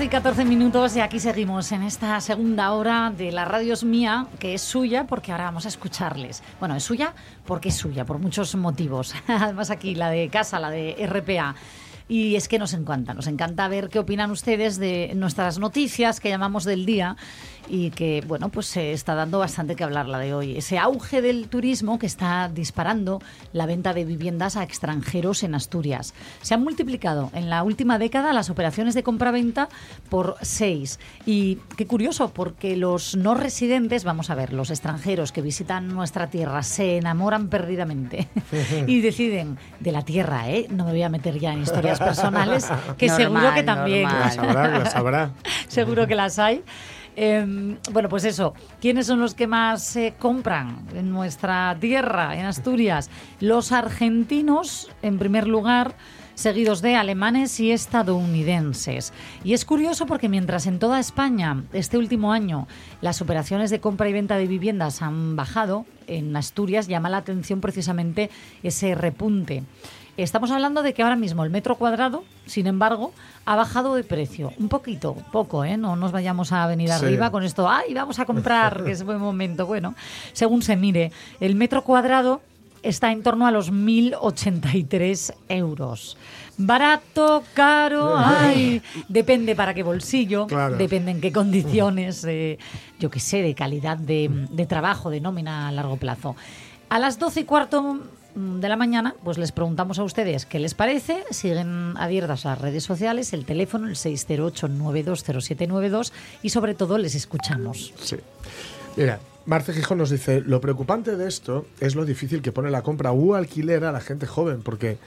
12 y 14 minutos y aquí seguimos en esta segunda hora de La Radio es Mía, que es suya porque ahora vamos a escucharles. Bueno, es suya porque es suya, por muchos motivos. Además aquí la de casa, la de RPA. Y es que nos encanta, nos encanta ver qué opinan ustedes de nuestras noticias que llamamos del día y que, bueno, pues se está dando bastante que hablar la de hoy. Ese auge del turismo que está disparando la venta de viviendas a extranjeros en Asturias. Se han multiplicado en la última década las operaciones de compra-venta por seis. Y qué curioso, porque los no residentes, vamos a ver, los extranjeros que visitan nuestra tierra se enamoran perdidamente y deciden de la tierra, ¿eh? No me voy a meter ya en historias personales, que seguro que también. Las habrá, las habrá. seguro que las hay. Eh, bueno, pues eso, ¿quiénes son los que más se compran en nuestra tierra, en Asturias? Los argentinos, en primer lugar, seguidos de alemanes y estadounidenses. Y es curioso porque mientras en toda España este último año las operaciones de compra y venta de viviendas han bajado, en Asturias llama la atención precisamente ese repunte. Estamos hablando de que ahora mismo el metro cuadrado, sin embargo, ha bajado de precio. Un poquito, poco, ¿eh? No nos vayamos a venir Sí. arriba con esto, ¡ay, vamos a comprar! que es buen momento. Bueno, según se mire, el metro cuadrado está en torno a los 1.083 euros. Barato, caro, ay, depende para qué bolsillo, Claro. depende en qué condiciones, eh, yo qué sé, de calidad de, de trabajo, de nómina a largo plazo. A las 12 y cuarto de la mañana, pues les preguntamos a ustedes qué les parece. Siguen abiertas las redes sociales, el teléfono, el 608-920792 y sobre todo les escuchamos. Sí. Mira, Marce Gijón nos dice, lo preocupante de esto es lo difícil que pone la compra u alquiler a la gente joven, porque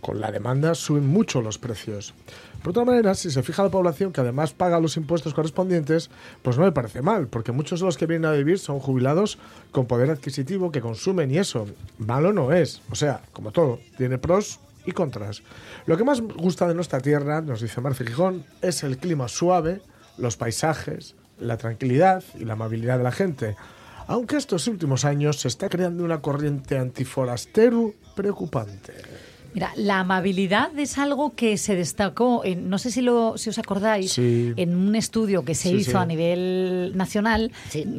con la demanda suben mucho los precios. Por otra manera, si se fija la población que además paga los impuestos correspondientes, pues no me parece mal, porque muchos de los que vienen a vivir son jubilados con poder adquisitivo que consumen y eso, malo no es. O sea, como todo, tiene pros y contras. Lo que más gusta de nuestra tierra, nos dice Marce Gijón, es el clima suave, los paisajes, la tranquilidad y la amabilidad de la gente. Aunque estos últimos años se está creando una corriente antiforastero preocupante. Mira, la amabilidad es algo que se destacó, en, no sé si, lo, si os acordáis, Sí. en un estudio que se Sí, hizo sí. a nivel nacional,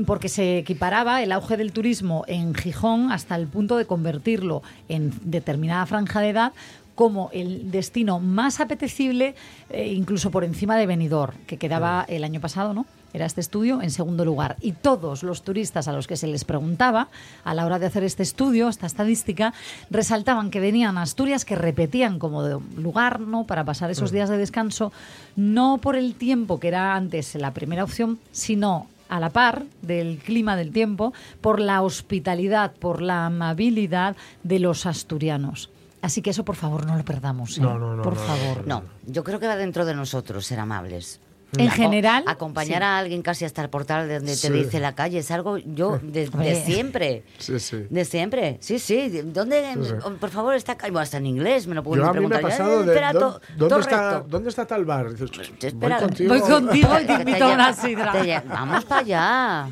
porque se equiparaba el auge del turismo en Gijón hasta el punto de convertirlo en determinada franja de edad como el destino más apetecible, eh, incluso por encima de Benidorm, que quedaba el año pasado, ¿no? Era este estudio en segundo lugar. Y todos los turistas a los que se les preguntaba a la hora de hacer este estudio, esta estadística, resaltaban que venían a Asturias, que repetían como de lugar ¿no? para pasar esos días de descanso, no por el tiempo que era antes la primera opción, sino a la par del clima del tiempo, por la hospitalidad, por la amabilidad de los asturianos. Así que eso, por favor, no lo perdamos. ¿eh? No, no, no, Por no, favor. No, yo creo que va dentro de nosotros ser amables. En general, Acompañar sí. a alguien casi hasta el portal de donde Sí. te dice la calle es algo yo de, de siempre. Sí, sí. De siempre. Sí, sí. ¿Dónde, Sí, sí. oh, por favor, está calle? Bueno, hasta en inglés me lo puedo mí me ha preguntar. pasado de... espera, ¿dó- to- ¿dónde, todo está. ¿Dónde está tal bar? Dices, Te espera. voy contigo. Voy contigo y te invito a una sidra. Vamos para allá.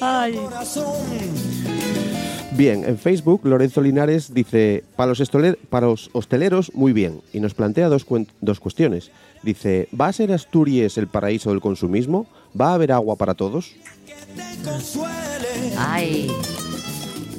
Ay. Bien, en Facebook Lorenzo Linares dice, para los, estoler- para los hosteleros muy bien, y nos plantea dos, cuen- dos cuestiones. Dice, ¿va a ser Asturias el paraíso del consumismo? ¿Va a haber agua para todos? Ay,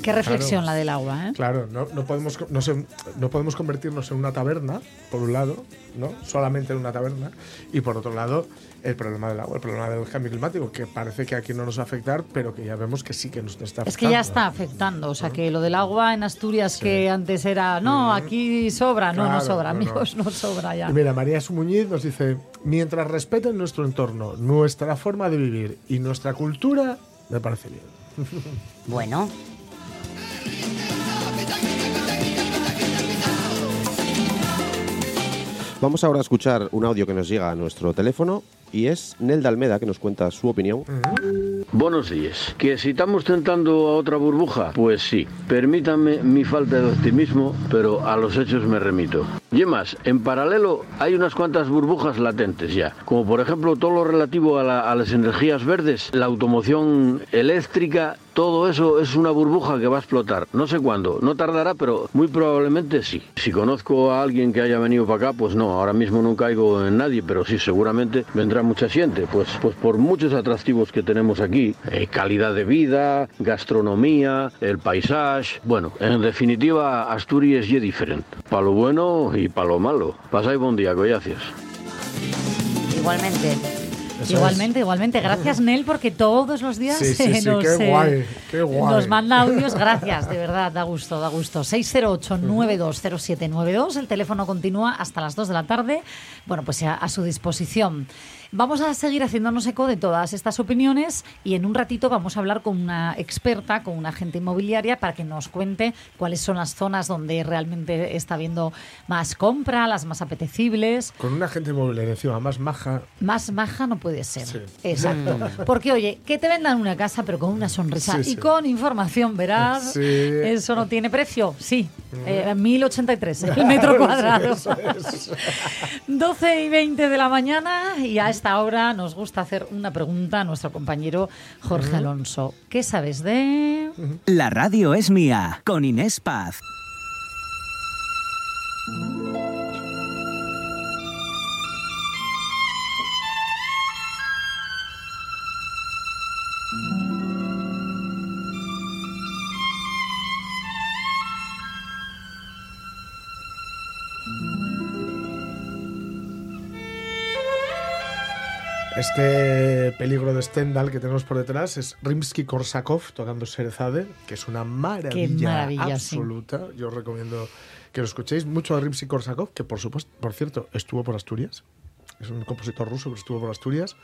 Qué reflexión la del agua, ¿eh? Claro, no, no, podemos, no, se- no podemos convertirnos en una taberna, por un lado, ¿no? solamente en una taberna, y por otro lado, el problema del agua, el problema del cambio climático, que parece que aquí no nos va a afectar, pero que ya vemos que sí que nos está afectando. Es que ya está afectando, o sea que lo del agua en Asturias que antes era, no, aquí sobra, no, no Claro, sobra, no, no. amigos, no sobra ya. Y mira, María Sumuñiz nos dice, mientras respeten nuestro entorno, nuestra forma de vivir y nuestra cultura, me parece bien. bueno. Vamos ahora a escuchar un audio que nos llega a nuestro teléfono Y es Nelda Almeda que nos cuenta su opinión. Buenos días. ¿Que si estamos tentando a otra burbuja? Pues sí. Permítanme mi falta de optimismo, pero a los hechos me remito. Y más, en paralelo hay unas cuantas burbujas latentes ya, como por ejemplo todo lo relativo a, la- a las energías verdes, la automoción eléctrica, todo eso es una burbuja que va a explotar. No sé cuándo, no tardará, pero muy probablemente sí. Si conozco a alguien que haya venido para acá, pues no, ahora mismo no caigo en nadie, pero sí, seguramente vendrá mucha gente, pues, pues por muchos atractivos que tenemos aquí, eh, calidad de vida, gastronomía, el paisaje, bueno, en definitiva, Asturias es diferente, para lo bueno y para lo malo. Pasáis buen día, collacias. Igualmente. Eso igualmente, igualmente. Gracias, Nel, porque todos los días Sí, sí, eh, sí, nos, qué eh, guay, qué guay. nos manda audios. Gracias, de verdad, da gusto, da gusto. 608-920792. El teléfono continúa hasta las 2 de la tarde. Bueno, pues a, a su disposición. Vamos a seguir haciéndonos eco de todas estas opiniones y en un ratito vamos a hablar con una experta, con una agente inmobiliaria, para que nos cuente cuáles son las zonas donde realmente está habiendo más compra, las más apetecibles. Con una gente inmobiliaria encima más maja. Más maja no puede ser. Sí. Exacto. Porque, oye, que te vendan una casa, pero con una sonrisa Sí, y sí. con información veraz, Sí. eso no tiene precio. Sí, eh, 1083 el metro cuadrado. 12 y 20 de la mañana y a esta hora nos gusta hacer una pregunta a nuestro compañero Jorge Alonso. ¿Qué sabes de...? La radio es mía, con Inés Paz. Este peligro de Stendhal que tenemos por detrás es Rimsky-Korsakov tocando Serezade, que es una maravilla, maravilla, sí. absoluta. Yo os recomiendo que lo escuchéis mucho a Rimsky-Korsakov, que por supuesto, por cierto, estuvo por Asturias. Es un compositor ruso, pero estuvo por Asturias.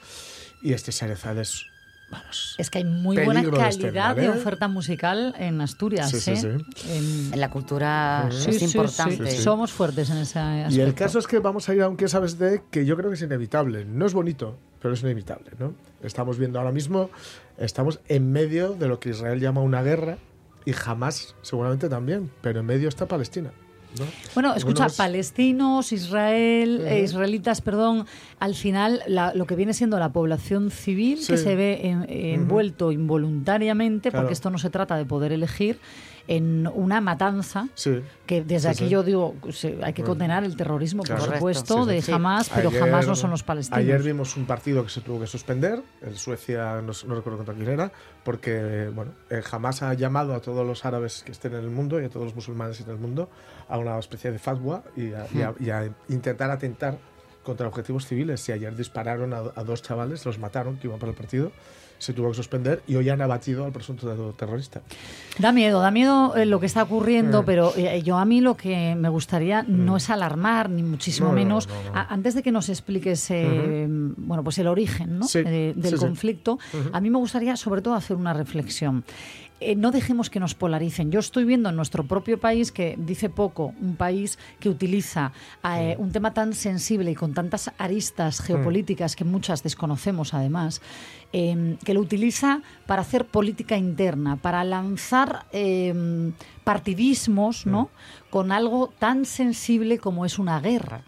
Y este Serezade es, vamos, Es que hay muy buena calidad de ¿eh? oferta musical en Asturias. Sí, ¿eh? sí. En- En la cultura Sí, es sí, importante. sí. Somos fuertes en ese aspecto. Y el caso es que vamos a ir a un que sabes de que yo creo que es inevitable. No es bonito, pero es inevitable, ¿no? Estamos viendo ahora mismo, estamos en medio de lo que Israel llama una guerra y jamás, seguramente también, pero en medio está Palestina. ¿No? Bueno, escucha, palestinos, Israel, eh, israelitas, perdón, al final la- lo que viene siendo la población civil que se ve en- envuelto involuntariamente, Claro. porque esto no se trata de poder elegir, en una matanza Sí. que desde Sí, aquí sí. yo digo, hay que condenar el terrorismo, Claro. por supuesto, de. Hamas, pero Ayer- jamás no son los palestinos. Ayer vimos un partido que se tuvo que suspender, en Suecia, no, no recuerdo contra quién era, porque bueno, eh, jamás ha llamado a todos los árabes que estén en el mundo y a todos los musulmanes en el mundo a una especie de fatwa y a, y a- y a intentar atentar contra objetivos civiles. Y ayer dispararon a, a dos chavales, los mataron, que iban para el partido, se tuvo que suspender y hoy han abatido al presunto terrorista. Da miedo, da miedo eh, lo que está ocurriendo, Mm. pero eh, yo a mí lo que me gustaría no es alarmar, ni muchísimo No, no, menos. no, no. A- antes de que nos expliques eh, bueno, pues el origen ¿no? Sí, de- del sí, sí. conflicto, a mí me gustaría sobre todo hacer una reflexión. Eh, no dejemos que nos polaricen. Yo estoy viendo en nuestro propio país que dice poco, un país que utiliza eh, un tema tan sensible y con tantas aristas geopolíticas que muchas desconocemos además, eh, que lo utiliza para hacer política interna, para lanzar eh, partidismos ¿no? con algo tan sensible como es una guerra.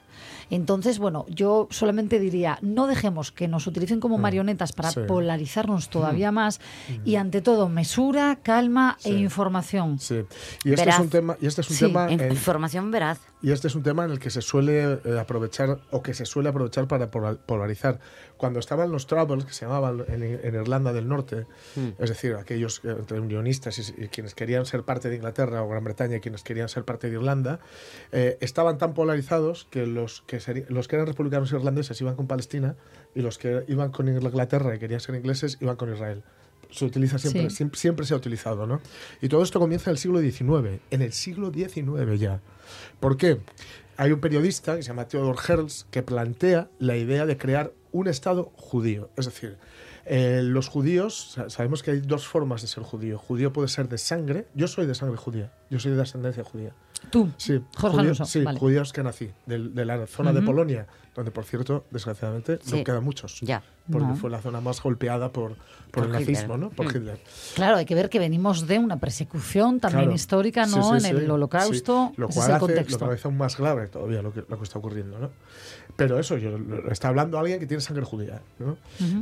Entonces, bueno, yo solamente diría, no dejemos que nos utilicen como marionetas para Sí. polarizarnos todavía más y ante todo mesura, calma e información. Sí. Y este Veraz. es un tema, y este es un Sí, tema En- en- Información veraz. Y este es un tema en el que se suele eh, aprovechar o que se suele aprovechar para pola- polarizar. Cuando estaban los Troubles, que se llamaban en, en Irlanda del Norte, es decir, aquellos eh, entre unionistas y, y quienes querían ser parte de Inglaterra o Gran Bretaña y quienes querían ser parte de Irlanda, eh, estaban tan polarizados que los que, seri- los que eran republicanos irlandeses iban con Palestina y los que iban con Inglaterra y querían ser ingleses iban con Israel. Se utiliza siempre, Sí. siempre, siempre se ha utilizado, ¿no? Y todo esto comienza en el siglo XIX, en el siglo XIX ya. ¿Por qué? Hay un periodista que se llama Theodor Herzl que plantea la idea de crear un Estado judío. Es decir, Eh, los judíos, sa- sabemos que hay dos formas de ser judío. Judío puede ser de sangre. Yo soy de sangre judía. Yo soy de ascendencia judía. Tú, Sí, Jorge judío- Alonso. sí, vale. judíos que nací, de, la zona de. Polonia, donde por cierto, desgraciadamente, Sí. no quedan muchos. Ya. Porque No. fue la zona más golpeada por, por, Por el Hitler. nazismo, ¿no? Por Mm. Hitler. Claro, hay que ver que venimos de una persecución también Claro. histórica, ¿no? sí, en sí, el holocausto. sí. Lo Ese cual hace, contexto. Lo que hace aún más grave todavía lo que, lo que está ocurriendo, ¿no? Pero eso, yo, lo- está hablando alguien que tiene sangre judía, ¿no?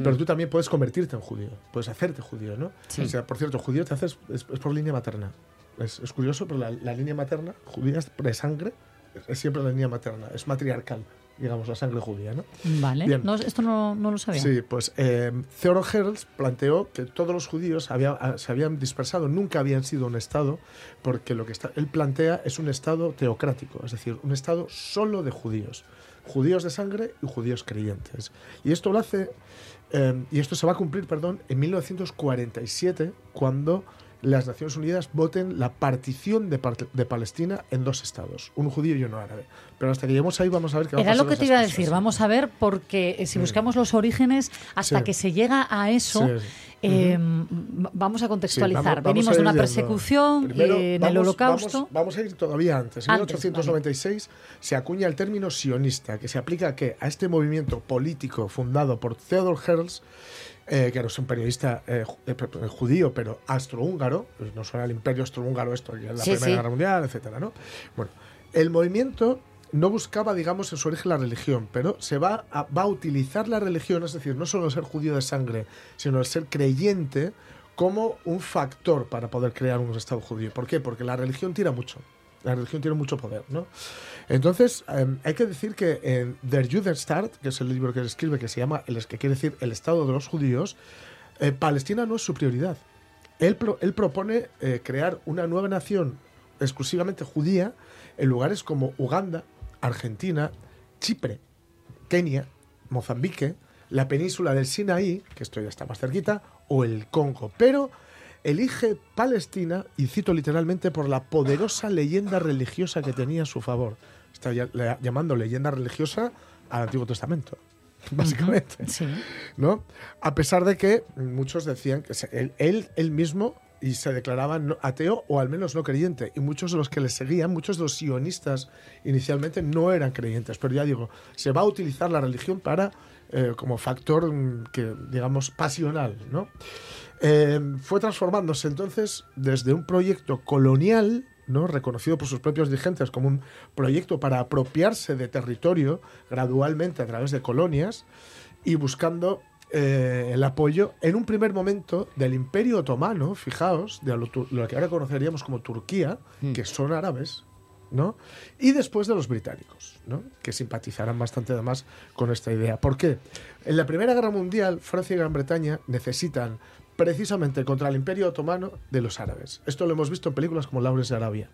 Pero tú también puedes convertirte en judío, puedes hacerte judío, ¿no? Sí. O sea, por cierto, judío te haces es, es por línea materna. Es, es curioso, pero la, la línea materna judía es de sangre es, es siempre la línea materna, es matriarcal, digamos, la sangre judía, ¿no? Vale. No, esto no, no lo sabía. Sí, pues eh, Theodor Herzl planteó que todos los judíos había- a- se habían dispersado, nunca habían sido un Estado, porque lo que está, él plantea es un Estado teocrático, es decir, un Estado solo de judíos, judíos de sangre y judíos creyentes. Y esto lo hace, eh, y esto se va a cumplir, perdón, en 1947, cuando las Naciones Unidas voten la partición de, Palestina en dos estados, un judío y uno árabe. Pero hasta que lleguemos ahí vamos a ver qué va a Era pasar lo que te iba a decir. Vamos a ver, porque eh, si buscamos los orígenes, hasta Sí. que se llega a eso, Sí, sí. eh, m- vamos a contextualizar. Sí, vamos- vamos Venimos a de una persecución Primero, eh, en vamos- el holocausto. Vamos, a ir todavía antes. En Antes, 1896 se acuña el término sionista, que se aplica a, qué? a este movimiento político fundado por Theodor Herzl, eh, que era un periodista eh, eh, judío, pero austrohúngaro. Pues no suena el imperio austrohúngaro esto, es la Sí, Primera sí. Guerra Mundial, etcétera, ¿no? Bueno, el movimiento no buscaba, digamos, en su origen la religión, pero se va a, va a utilizar la religión, es decir, no solo el ser judío de sangre, sino el ser creyente como un factor para poder crear un Estado judío. ¿Por qué? Porque la religión tira mucho. La religión tiene mucho poder, ¿no? Entonces, em, hay que decir que en Der Judenstaat, que es el libro que él escribe, que se llama, el, que quiere decir el Estado de los judíos, eh, Palestina no es su prioridad. Él, él propone eh, crear una nueva nación exclusivamente judía en lugares como Uganda, Argentina, Chipre, Kenia, Mozambique, la península del Sinaí, que esto ya está más cerquita, o el Congo. Pero elige Palestina, y cito literalmente, por la poderosa leyenda religiosa que tenía a su favor. Está llamando leyenda religiosa al Antiguo Testamento, básicamente. Sí. ¿no? A pesar de que muchos decían que él, él, él mismo y se declaraba ateo o al menos no creyente. Y muchos de los que le seguían, muchos de los sionistas inicialmente no eran creyentes. Pero ya digo, se va a utilizar la religión para eh, como factor mm, que digamos pasional, ¿no? Eh, fue transformándose entonces desde un proyecto colonial, ¿no? reconocido por sus propios dirigentes como un proyecto para apropiarse de territorio gradualmente a través de colonias y buscando eh, el apoyo en un primer momento del Imperio Otomano, fijaos, de lo, que ahora conoceríamos como Turquía, que son árabes, ¿no? Y después de los británicos, ¿no? Que simpatizarán bastante además con esta idea. ¿Por qué? En la Primera Guerra Mundial, Francia y Gran Bretaña necesitan precisamente contra el Imperio Otomano de los árabes. Esto lo hemos visto en películas como Laures de Arabia.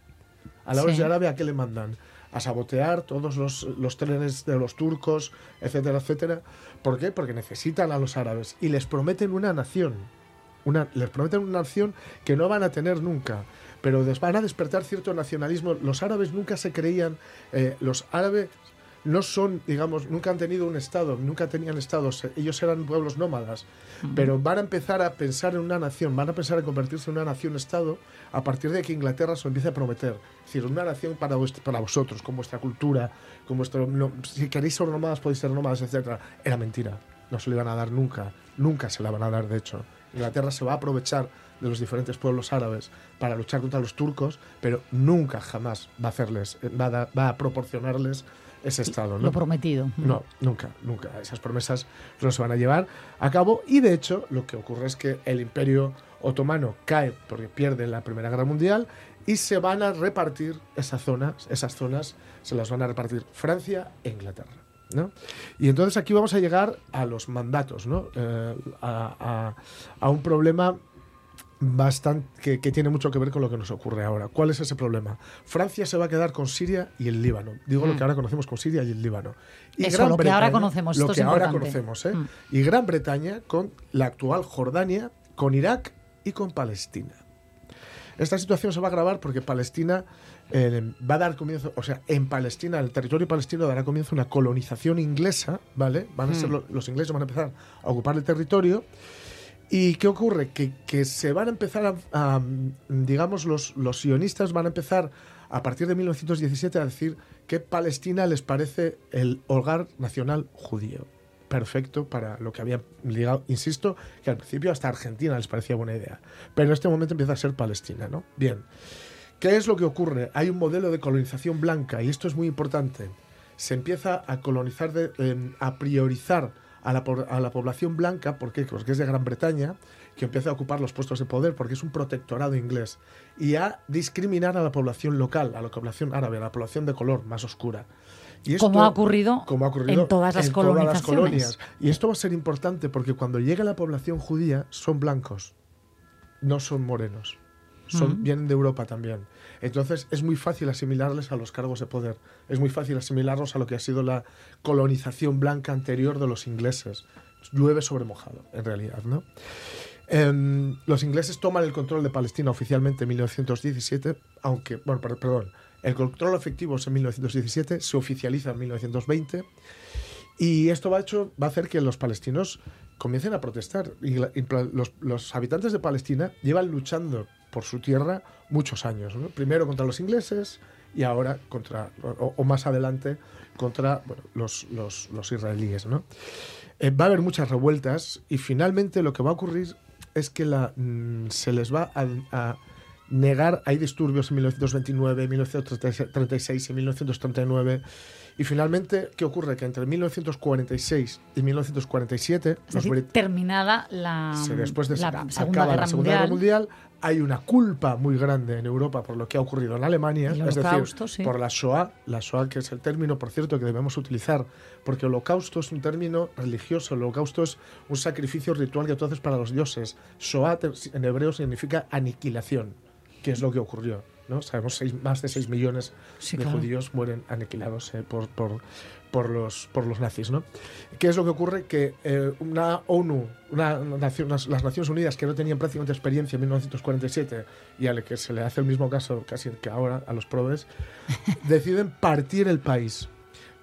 A Laures Sí. de Arabia, ¿a qué le mandan? A sabotear todos los, los trenes de los turcos, etcétera, etcétera. ¿Por qué? Porque necesitan a los árabes y les prometen una nación. Una, les prometen una nación que no van a tener nunca. Pero van a despertar cierto nacionalismo. Los árabes nunca se creían. eh, los árabes no son, digamos, nunca han tenido un Estado, nunca tenían Estados. Ellos eran pueblos nómadas. Pero van a empezar a pensar en una nación, van a pensar en convertirse en una nación-Estado a partir de que Inglaterra se lo empiece a prometer. Es decir, una nación para, vuest- para vosotros, con vuestra cultura, con vuestro. no, si queréis ser nómadas, podéis ser nómadas, etc. Era mentira. No se le iban a dar nunca. Nunca se la van a dar, de hecho. Inglaterra se va a aprovechar de los diferentes pueblos árabes para luchar contra los turcos, pero nunca jamás va a hacerles, va a, va a proporcionarles ese Estado. ¿no? Lo prometido. No, nunca, nunca. Esas promesas no se van a llevar a cabo y de hecho lo que ocurre es que el imperio otomano cae porque pierde la Primera Guerra Mundial y se van a repartir esas zonas, esas zonas se las van a repartir Francia e Inglaterra. ¿no? Y entonces aquí vamos a llegar a los mandatos, ¿no? Eh, a, a- a un problema bastante que, que tiene mucho que ver con lo que nos ocurre ahora. ¿Cuál es ese problema? Francia se va a quedar con Siria y el Líbano. Digo lo que ahora conocemos con Siria y el Líbano. Y Mm. Eso, lo que ahora conocemos, Lo esto es que ahora conocemos, ¿eh? Mm. Y Gran Bretaña con la actual Jordania, con Irak y con Palestina. Esta situación se va a agravar porque Palestina eh, va a dar comienzo, o sea, en Palestina, el territorio palestino dará comienzo una colonización inglesa, ¿vale? Van a ser Mm. lo- los ingleses van a empezar a ocupar el territorio. ¿Y qué ocurre? Que, se van a empezar a, a, digamos, los, los sionistas van a empezar a partir de 1917 a decir que Palestina les parece el hogar nacional judío. Perfecto para lo que había ligado. Insisto, que al principio hasta Argentina les parecía buena idea. Pero en este momento empieza a ser Palestina, ¿no? Bien. ¿Qué es lo que ocurre? Hay un modelo de colonización blanca y esto es muy importante. Se empieza a colonizar, de- em, a priorizar a la, a la población blanca, ¿por qué? Porque es de Gran Bretaña, que empieza a ocupar los puestos de poder porque es un protectorado inglés, y a discriminar a la población local, a la población árabe, a la población de color más oscura. Y Como ha ocurrido como ha ocurrido en todas las en todas las colonizaciones. colonias. Y esto va a ser importante porque cuando llega la población judía son blancos, no son morenos. Son, Ujú. Vienen de Europa también. Entonces es muy fácil asimilarles a los cargos de poder. Es muy fácil asimilarlos a lo que ha sido la colonización blanca anterior de los ingleses. Llueve sobre mojado, en realidad, ¿no? Em, los ingleses toman el control de Palestina oficialmente en 1917, aunque, bueno, per- perdón, el control efectivo es en 1917, se oficializa en 1920, y esto va a, hacer que los palestinos comiencen a protestar. Los habitantes de Palestina llevan luchando por su tierra muchos años. Primero contra los ingleses y ahora contra, o, más adelante, contra los, los- los israelíes. ¿no? Eh, va a haber muchas revueltas y finalmente lo que va a ocurrir es que mm, se les va a, a negar, hay disturbios en 1929, 1936 y 1939 y finalmente, ¿qué ocurre? Que entre 1946 y 1947, Es decir, terminada la, se- después de la Segunda, la Guerra, Segunda Mundial, Guerra Mundial, hay una culpa muy grande en Europa por lo que ha ocurrido en Alemania, es decir, sí. por la Shoah, la Shoah que es el término, por cierto, que debemos utilizar, porque holocausto es un término religioso, el holocausto es un sacrificio ritual que tú haces para los dioses. Shoah en hebreo significa aniquilación, que es lo que ocurrió. ¿No? Sabemos seis, más de 6 millones Sí, de claro. judíos mueren aniquilados eh, por, por, por los, por los nazis. ¿no? ¿Qué es lo que ocurre? Que eh, una ONU, una nación- las Naciones Unidas, que no tenían prácticamente experiencia en 1947 y a la que se le hace el mismo caso casi que ahora a los probes, deciden partir el país.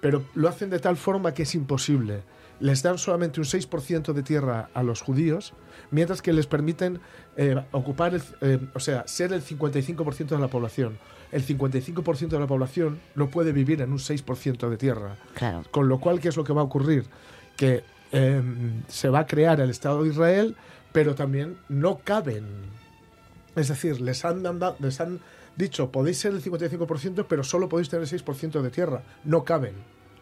Pero lo hacen de tal forma que es imposible. Les dan solamente un 6% de tierra a los judíos, mientras que les permiten eh, ocupar, el, eh, o sea, ser el 55% de la población. El 55% de la población no puede vivir en un 6% de tierra. Claro. Con lo cual, ¿qué es lo que va a ocurrir? Que eh, se va a crear el Estado de Israel, pero también no caben. Es decir, les han, dando- les han dicho, podéis ser el 55%, pero solo podéis tener el 6% de tierra. No caben.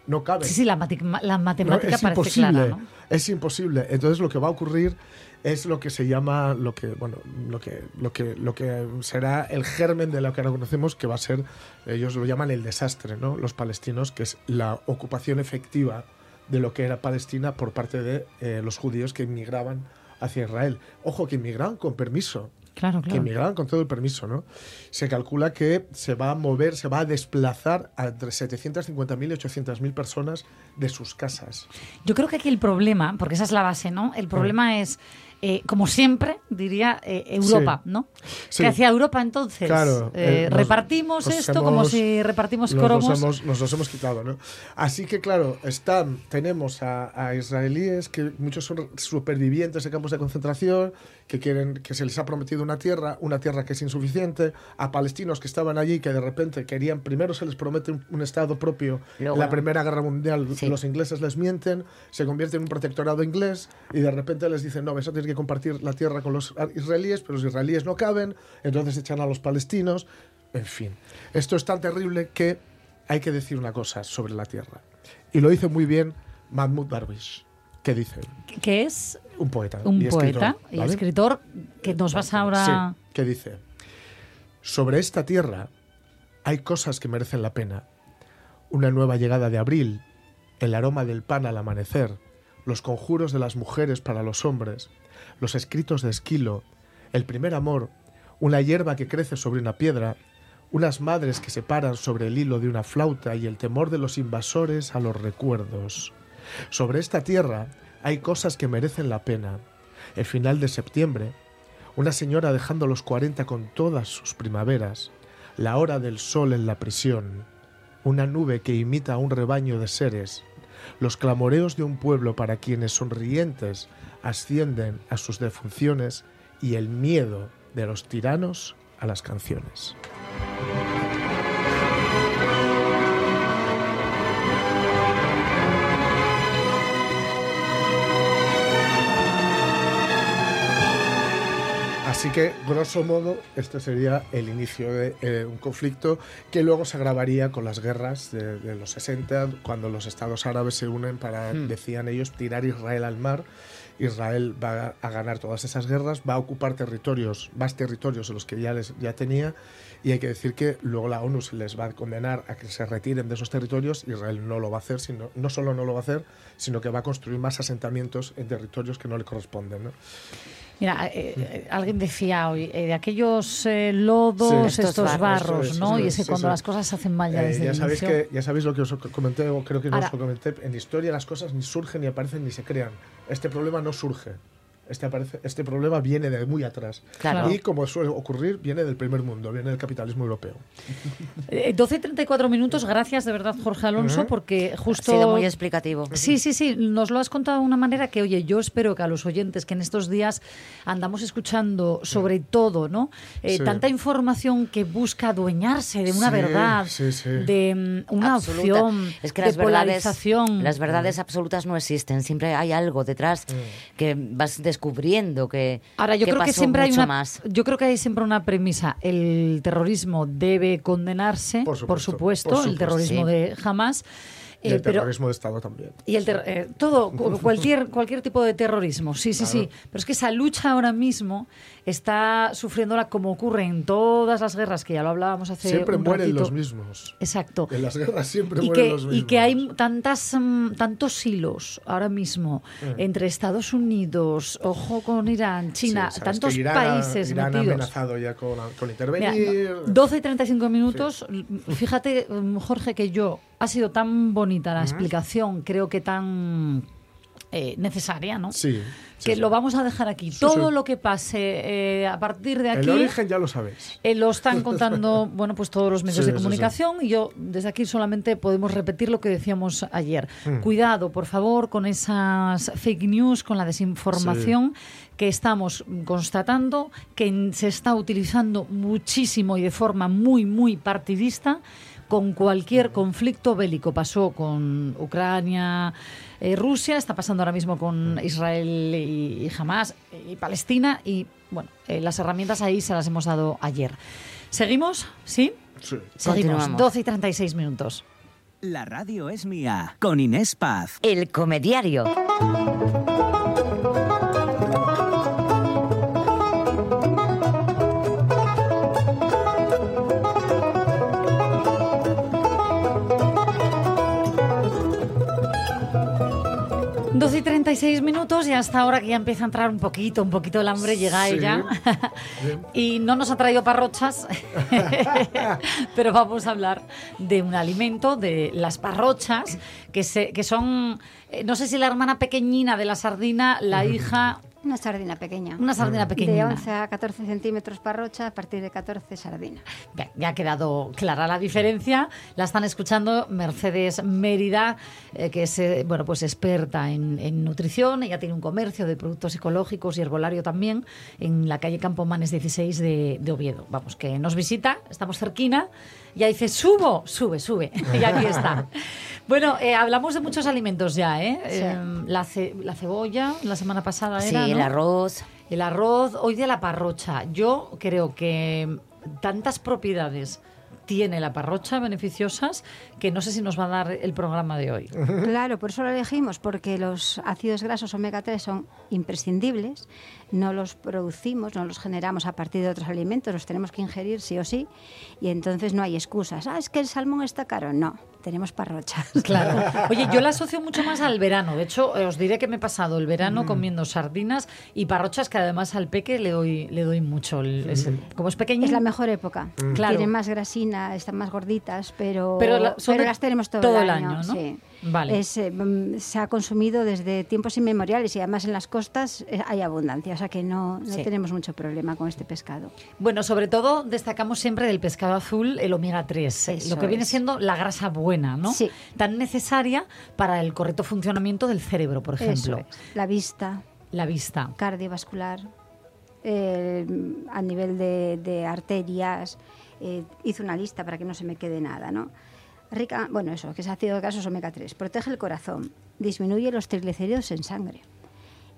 No caben. Sí, sí, la, mati- la No, matemática es parece imposible. clara, ¿no? Es imposible. Entonces lo que va a ocurrir es lo que se llama lo que bueno lo que lo que lo que será el germen de lo que ahora conocemos que va a ser ellos lo llaman el desastre, ¿no? Los palestinos que es la ocupación efectiva de lo que era Palestina por parte de eh, los judíos que inmigraban hacia Israel. Ojo que inmigraban con permiso Claro, que claro. emigraban con todo el permiso, ¿no? Se calcula que se va a mover, se va a desplazar a entre 750.000 y 800.000 personas de sus casas. Yo creo que aquí el problema, porque esa es la base, ¿no? El problema es, eh, como siempre, diría eh, Europa, Sí. ¿no? Sí. Que hacia Europa entonces Claro, eh, nos- repartimos nos esto como si repartimos Nos hemos, nos los hemos quitado, ¿no? Así que, claro, están, tenemos a, a israelíes que muchos son supervivientes de campos de concentración, que quieren que se les ha prometido una tierra, una tierra que es insuficiente, a palestinos que estaban allí que de repente querían, primero se les promete un, un estado propio, Luego en la. Primera Guerra Mundial Sí. los ingleses les mienten, se convierte en un protectorado inglés y de repente les dicen, no, a tener que compartir la tierra con los israelíes, pero los israelíes no caben, entonces echan a los palestinos, en fin. Esto es tan terrible que hay que decir una cosa sobre la tierra. Y lo dice muy bien Mahmoud Darwish, que dice, que es un poeta. un y escritor, poeta y ¿vale? escritor que nos vas ahora... Sí, que dice, sobre esta tierra hay cosas que merecen la pena. Una nueva llegada de abril, el aroma del pan al amanecer, los conjuros de las mujeres para los hombres, los escritos de Esquilo, el primer amor, una hierba que crece sobre una piedra, unas madres que se paran sobre el hilo de una flauta y el temor de los invasores a los recuerdos. Sobre esta tierra hay cosas que merecen la pena. El final de septiembre, una señora dejando los 40 con todas sus primaveras, la hora del sol en la prisión, una nube que imita a un rebaño de seres, los clamoreos de un pueblo para quienes sonrientes ascienden a sus defunciones y el miedo de los tiranos a las canciones. Así que, grosso modo, este sería el inicio de eh, un conflicto que luego se agravaría con las guerras de, de los 60, cuando los estados árabes se unen para, decían ellos, tirar Israel al mar. Israel va a ganar todas esas guerras, va a ocupar territorios, más territorios de los que ya, les, ya tenía, y hay que decir que luego la ONU se les va a condenar a que se retiren de esos territorios. Israel no lo va a hacer, sino, no solo no lo va a hacer, sino que va a construir más asentamientos en territorios que no le corresponden. ¿no? Mira, eh, eh, alguien decía hoy, eh, de aquellos eh, lodos, Sí. estos, Estos barros. barros, Eso es, ¿no? y es, que cuando las cosas se hacen mal ya desde ya, el sabéis inicio. que, ya sabéis lo que os comenté, o creo que Ahora- os lo comenté. En historia las cosas ni surgen, ni aparecen, ni se crean. Este problema no surge. Este, aparece, este problema viene de muy atrás. Claro. Y como suele ocurrir, viene del primer mundo, viene del capitalismo europeo. Eh, 12 y 34 minutos, gracias de verdad, Jorge Alonso, porque justo... Ha sido muy explicativo. Sí, sí, sí, nos lo has contado de una manera que, oye, yo espero que a los oyentes que en estos días andamos escuchando sobre todo, ¿no? Eh, Sí. Tanta información que busca adueñarse de una Sí, verdad, sí, sí. de mm, una Absoluta. opción, es que de las verdades, polarización. las verdades absolutas no existen. Siempre hay algo detrás que vas descubriendo que, Ahora, yo que creo que siempre hay una, más. yo creo que hay siempre una premisa. El terrorismo debe condenarse, Por por supuesto, el terrorismo Sí. de Hamas. Y eh, el pero terrorismo de Estado también. y el ter- eh, todo, cu- cualquier, cualquier tipo de terrorismo, sí, sí, sí. Pero es que esa lucha ahora mismo está sufriéndola como ocurre en todas las guerras, que ya lo hablábamos hace Siempre un mueren ratito. los mismos. Exacto. En las guerras siempre Y mueren que, los mismos. y que hay tantas, mm, tantos hilos ahora mismo entre Estados Unidos, ojo con Irán, China, Sí, tantos que Irán países Irán ha metidos. amenazado ya con, con Mira, intervenir. 12 y 35 minutos. Fíjate, mm, Jorge, que yo ha sido tan bonita la explicación, creo que tan eh, necesaria, ¿no? Sí. sí, que sí. lo vamos a dejar aquí. Sí, Todo lo que pase eh, a partir de aquí. El origen ya lo sabéis. eh, lo están contando, bueno, pues todos los medios de comunicación y yo desde aquí solamente podemos repetir lo que decíamos ayer. Hmm. Cuidado, por favor, con esas fake news, con la desinformación que estamos constatando, que se está utilizando muchísimo y de forma muy, muy partidista con cualquier conflicto bélico. Pasó con Ucrania, eh, Rusia, está pasando ahora mismo con Israel y, y Hamas y Palestina y bueno, eh, las herramientas ahí se las hemos dado ayer. ¿Seguimos? ¿Sí? Sí. Seguimos. Continuamos. 12 y 36 minutos. La radio es mía, con Inés Paz. El comediario. Mm. 12 y 36 minutos y hasta ahora que ya empieza a entrar un poquito, un poquito el hambre, llega Sí. ella. y no nos ha traído parrochas, pero vamos a hablar de un alimento, de las parrochas, que, se, que son, eh, no sé si la hermana pequeñina de la sardina, la hija, Una sardina pequeña. una sardina De pequeñina. 11 a 14 centímetros parrocha, a partir de 14 sardina. Bien, ya ha quedado clara la diferencia. La están escuchando Mercedes Mérida, eh, que es eh, bueno, pues experta en, en nutrición. Ella tiene un comercio de productos ecológicos y herbolario también en la calle Campomanes 16 de, de Oviedo. Vamos, que nos visita, estamos cerquina. Y ya dice, subo, sube, sube. y aquí está. Bueno, eh, hablamos de muchos alimentos ya, ¿eh? Sí. Eh, la, ce- la cebolla, la semana pasada Sí, era, el ¿no? arroz. El arroz, hoy de la parrocha. Yo creo que tantas propiedades tiene la parrocha beneficiosas que no sé si nos va a dar el programa de hoy. Claro, por eso lo elegimos, porque los ácidos grasos omega 3 son imprescindibles, no los producimos, no los generamos a partir de otros alimentos, los tenemos que ingerir sí o sí, y entonces no hay excusas. Ah, es que el salmón está caro. No, tenemos parrochas. Claro. Oye, yo la asocio mucho más al verano. De hecho, eh, os diré que me he pasado el verano comiendo sardinas y parrochas que además al peque le doy, le doy mucho. El- es el- como es pequeño. Es la mejor época. Claro. Tienen más grasina, están más gorditas, pero, Pero la- son de las tenemos todo, todo el el año. año, ¿no? sí. Vale. Es, eh, mm, se ha consumido desde tiempos inmemoriales y además en las costas eh, hay abundancia, o sea que no, no Sí. tenemos mucho problema con este pescado. Bueno, sobre todo destacamos siempre del pescado azul el omega 3, Eso lo que viene siendo la grasa buena, ¿no? Sí. Tan necesaria para el correcto funcionamiento del cerebro, por ejemplo. Eso es. La vista, La vista. cardiovascular, eh, a nivel de, de arterias. eh, hice una lista para que no se me quede nada, ¿no? Rica, bueno, eso, que es ácido grasos omega 3. Protege el corazón, disminuye los triglicéridos en sangre.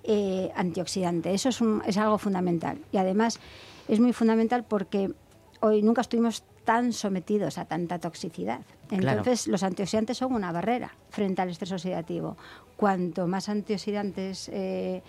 eh, antioxidante, eso es, un- es algo fundamental. Y además es muy fundamental porque hoy nunca estuvimos tan sometidos a tanta toxicidad. Claro. Entonces, los antioxidantes son una barrera frente al estrés oxidativo. Cuanto más antioxidantes eh,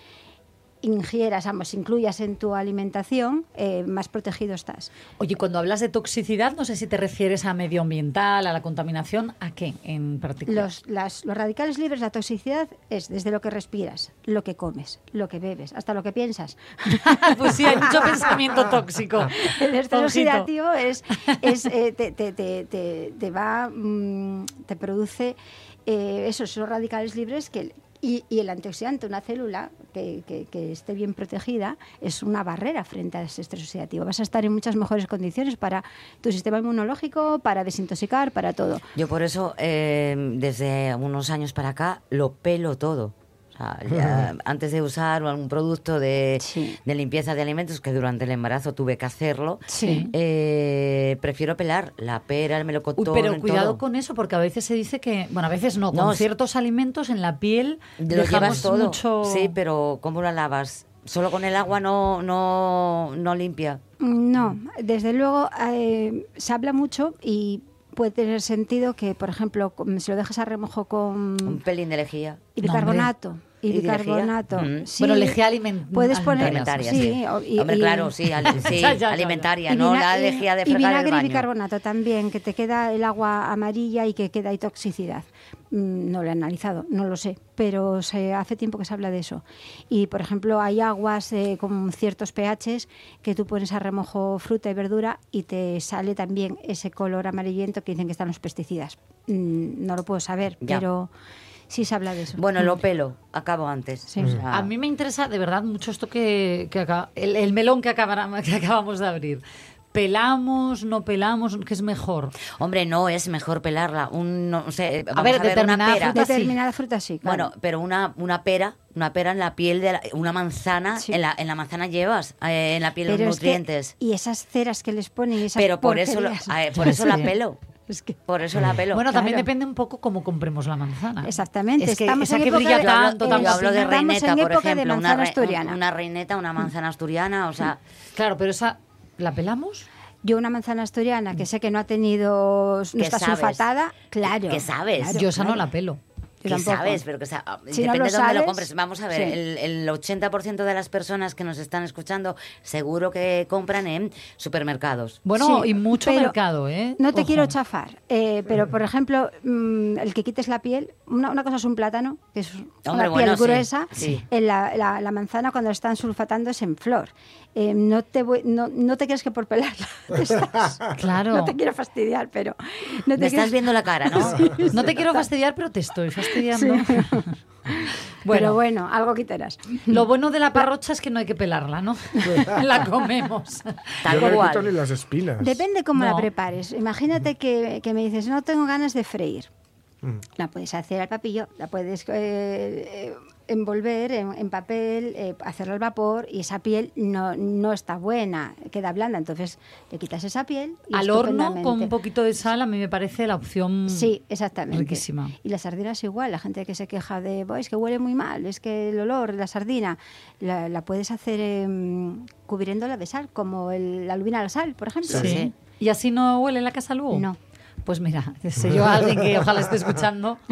ingieras, vamos, incluyas en tu alimentación, eh, más protegido estás. Oye, cuando hablas de toxicidad, no sé si te refieres a medioambiental, a la contaminación, ¿a qué en particular? Los, las- los radicales libres, la toxicidad es desde lo que respiras, lo que comes, lo que bebes, hasta lo que piensas. pues sí, hay mucho pensamiento tóxico. El estrés oxidativo es, es, eh, te, te- te- te- te va, mm, te produce eh, esos, esos radicales libres que y, y el antioxidante, una célula que, que- que esté bien protegida, es una barrera frente a ese estrés oxidativo. Vas a estar en muchas mejores condiciones para tu sistema inmunológico, para desintoxicar, para todo. Yo por eso, eh, desde unos años para acá, lo pelo todo. Sea, ya antes de usar algún producto de, Sí. de limpieza de alimentos, que durante el embarazo tuve que hacerlo, Sí. eh, prefiero pelar la pera, el Uy, melocotón, pero cuidado todo. con eso, porque a veces se dice que, bueno, a veces no, No, con sí. ciertos alimentos en la piel Lo dejamos llevas todo. mucho... Sí, pero ¿cómo lo lavas? Solo con el agua no, no, no limpia. No, desde luego eh, se habla mucho y puede tener sentido que, por ejemplo, si lo dejas a remojo con Un pelín de lejía. y bicarbonato. Y ¿Y bicarbonato. Mm. sí, Bueno, lejía aliment- Puedes poner Alimentaria, sí, sí. o- y- Hombre, y- claro, sí, Ya, ya, alimentaria, y no la y- lejía de y el y bicarbonato también, que te queda el agua amarilla y que queda ahí toxicidad. Mm, No lo he analizado, no lo sé, pero se, hace tiempo que se habla de eso. Y, por ejemplo, hay aguas eh, con ciertos pHs que tú pones a remojo fruta y verdura y te sale también ese color amarillento que dicen que están los pesticidas. Mm, No lo puedo saber, Ya. pero sí se habla de eso. Bueno, lo pelo, acabo antes. Sí. O sea, A mí me interesa de verdad mucho esto que, que acá- el, el melón que, acabara- que acabamos de abrir. ¿Pelamos, no pelamos? ¿Qué es mejor? Hombre, no es mejor pelarla. Un, no sé, vamos ver, a ver, una determinada pera. fruta sí. Determinada fruta sí, claro. Bueno, pero una, una pera, una pera en la piel de la- una manzana, Sí. en, la, en la manzana llevas eh, en la piel Pero los es que- nutrientes. y esas ceras que les ponen y esas pero por eso, lo- eh, por eso la Sí. pelo. Es que- Por eso la pelo. Bueno, también depende un poco cómo compremos la manzana. Exactamente, Es que estamos esa en que época brilla de- tanto, yo tan Yo hablo de reineta, por época de ejemplo, una, manzana re- asturiana. una reineta, una manzana asturiana, o sea, Claro, pero esa, ¿la pelamos? Yo una manzana asturiana que sé que no ha tenido, no ¿Qué está sabes? sulfatada, claro. ¿Qué sabes? claro, Yo esa no la pelo. Yo ¿Qué tampoco. sabes? Pero que sa- Si no depende lo de dónde lo sabes, compres. Vamos a ver, sí. el, el 80% de las personas que nos están escuchando seguro que compran en supermercados. Bueno, Sí, y mucho mercado, ¿eh? No te Ojo. quiero chafar, eh, pero por ejemplo, mm, el que quites la piel, una, una cosa es un plátano, que es una Hombre, piel bueno, gruesa, sí. en la, la- la manzana cuando la están sulfatando es en flor. Eh, no, te voy- no, no te crees que por pelarla estás- Claro. No te quiero fastidiar, pero... No te Me estás crees- viendo la cara, ¿no? No te quiero fastidiar, pero te estoy fastidiando. Pero bueno, algo quitarás. Lo bueno de la parrocha es que no hay que pelarla, ¿no? la comemos. Tal Yo no cual. ni las espinas. Depende cómo No. la prepares. Imagínate que, que me dices, no tengo ganas de freír. Mm. La puedes hacer al papillo, la puedes eh, eh, envolver en, en papel, eh, hacerla al vapor y esa piel no, no está buena, queda blanda. Entonces le quitas esa piel. Y Al horno con un poquito de sal a mí me parece la opción Sí, exactamente. riquísima. Y las sardinas igual, la gente que se queja de, "Buah, es que huele muy mal, es que el olor, la sardina, la, la puedes hacer em, cubriéndola de sal, como el- la lubina a la sal, por ejemplo. Sí. Sí. ¿Y así no huele en la casa luego? No. Pues mira, sé yo a alguien que ojalá esté escuchando.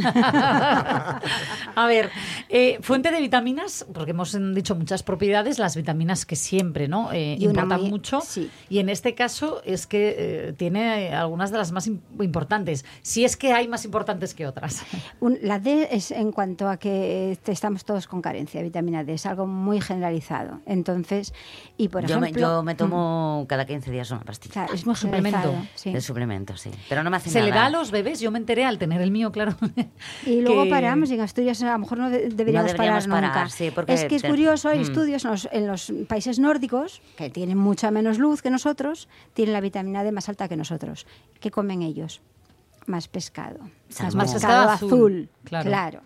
a ver, eh, fuente de vitaminas, porque hemos mm, dicho muchas propiedades, las vitaminas que siempre ¿no? Eh, importan muy- mucho. sí. Y en este caso es que eh, tiene algunas de las más im- importantes. Si es que hay más importantes que otras. Un- la D es en cuanto a que estamos todos con carencia de vitamina D, es algo muy generalizado. Entonces, y por yo, me, ejemplo... yo me tomo cada 15 días una pastilla. Claro, es muy Suplemento. sí. El suplemento, sí. Pero no me hace ¿Se le da a los bebés? Yo me enteré al tener el mío, claro. Y luego que- paramos y en Asturias a lo mejor no de- deberíamos, deberíamos parar, parar, nunca. sí, porque es que es curioso, hay Mm. estudios en los, en los países nórdicos, que tienen mucha menos luz que nosotros, tienen la vitamina D más alta que nosotros. ¿Qué comen ellos? Más pescado. Salmón. Más pescado pescado azul. azul, Claro. claro.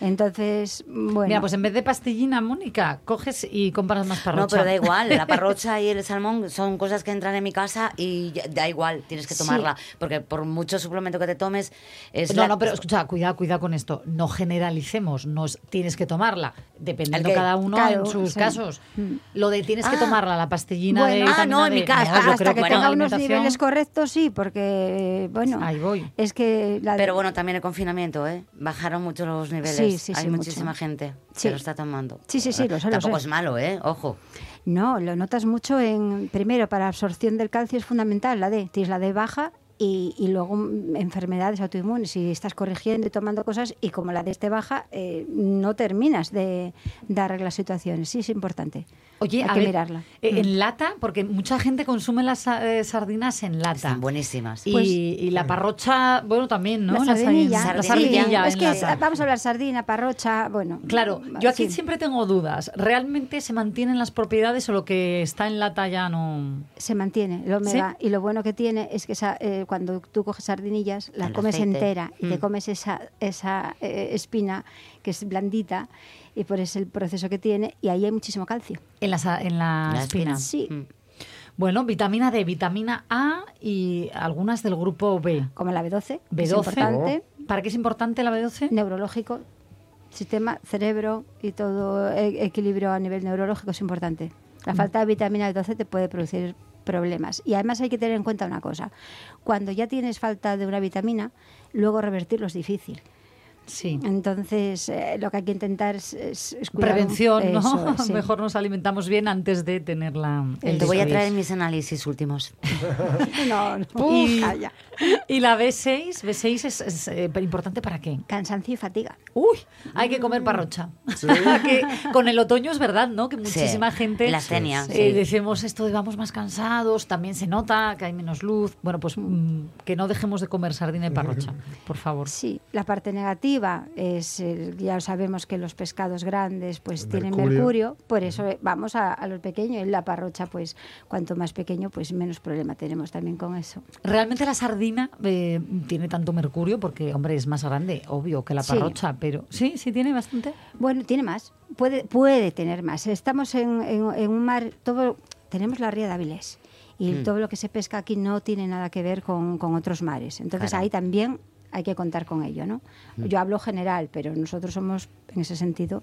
Entonces, bueno. Mira, pues en vez de pastillina, Mónica, coges y compras más parrocha. No, pero da igual, la parrocha y el salmón son cosas que entran en mi casa y da igual, tienes que Sí. tomarla, porque por mucho suplemento que te tomes es No, la- no, pero escucha, cuidado, cuidado con esto. No generalicemos, no es- tienes que tomarla, dependiendo ¿El qué? cada uno Claro, en sus sí. casos. Mm. Lo de tienes que Ah. tomarla, la pastillina Bueno, de ah, no, en mi casa. hasta que bueno, tenga unos niveles correctos, sí, porque, bueno, Ahí voy. es que... La Pero bueno, también el confinamiento, ¿eh? Bajaron mucho los niveles. Sí, sí, Hay sí, muchísima mucho. gente que lo está tomando. Sí, sí, sí, lo sé, lo Tampoco sé. es malo, ¿eh? Ojo. No, lo notas mucho en, primero, para absorción del calcio es fundamental la D. Tienes la D baja y, y luego mm, enfermedades autoinmunes. Si estás corrigiendo y tomando cosas y como la D esté baja, eh, no terminas de, de arreglar las situaciones. Sí, es importante. Oye, Hay a que ver, mirarla. eh, Mm. en lata, porque mucha gente consume las eh, sardinas en lata. Están buenísimas. Y, Pues- y la parrocha, bueno, también, ¿no? La sardinilla. sardin- La sí. sardinilla es en que lata. vamos a hablar sardina, parrocha, bueno. Claro, yo aquí sí. siempre tengo dudas. ¿Realmente se mantienen las propiedades o lo que está en lata ya no...? Se mantiene el omega y lo bueno que tiene es que esa, eh, cuando tú coges sardinillas, la El comes aceite. entera y te Mm. comes esa, esa eh, espina que es blandita y por ese el proceso que tiene y ahí hay muchísimo calcio. En la, en la La espina. espina. Sí. Mm. Bueno, vitamina D, vitamina A y algunas del grupo B. Como la B12, que es B12. importante, ¿Para qué es importante la B12? neurológico, sistema cerebro y todo e- equilibrio a nivel neurológico es importante. La falta de vitamina B12 te puede producir problemas. Y además hay que tener en cuenta una cosa. Cuando ya tienes falta de una vitamina, luego revertirlo es difícil. Sí. Entonces, eh, lo que hay que intentar es, es- es cuidar un- Prevención, ¿no? Eso es, sí. Mejor nos alimentamos bien antes de tener la... el Te voy a traer mis análisis últimos. No, no, Y, calla. y la B6, B6 es, es, eh, importante para qué? Cansancio y fatiga. Uy, hay que comer parrocha. Que con el otoño es verdad, ¿no? Que muchísima Sí, gente la astenia, eh, sí. decimos esto de vamos más cansados, también se nota que hay menos luz. Bueno, pues mm, que no dejemos de comer sardina y parrocha, por favor. Sí, la parte negativa es, ya sabemos que los pescados grandes pues El tienen mercurio. mercurio, por eso eh, vamos a, a lo pequeño y la parrocha pues cuanto más pequeño pues menos problema tenemos también con eso. Realmente la sardina eh, tiene tanto mercurio porque, hombre, es más grande, obvio, que la Sí. parrocha, pero sí, sí tiene bastante. Bueno, tiene más, puede, puede tener más. Estamos en, en- en un mar, todo, tenemos la ría de Avilés y Mm. todo lo que se pesca aquí no tiene nada que ver con, con otros mares. Entonces Claro. ahí también hay que contar con ello, ¿no? Mm. Yo hablo general, pero nosotros somos, en ese sentido,